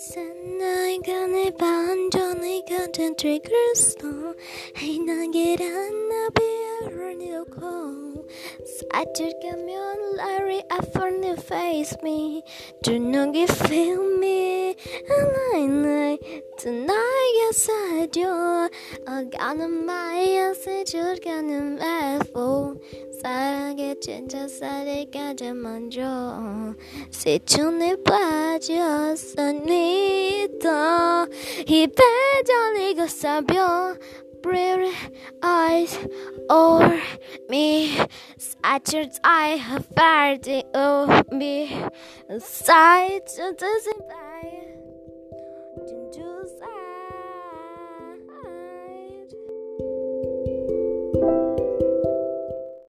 산나이간의 반전의 같은 트리그스도 해나게란 나비를 놓고 사줄가면 Larry I finally face me Do not give feel me Alive tonight yes I do 어가는 마야 세줄가는 매고 사랑에 진짜 살이까지 먼저 시춘에 빠 졌습니다 이 배전이고 사벼 Pretty eyes over me Such as I have felt it of me Sight to the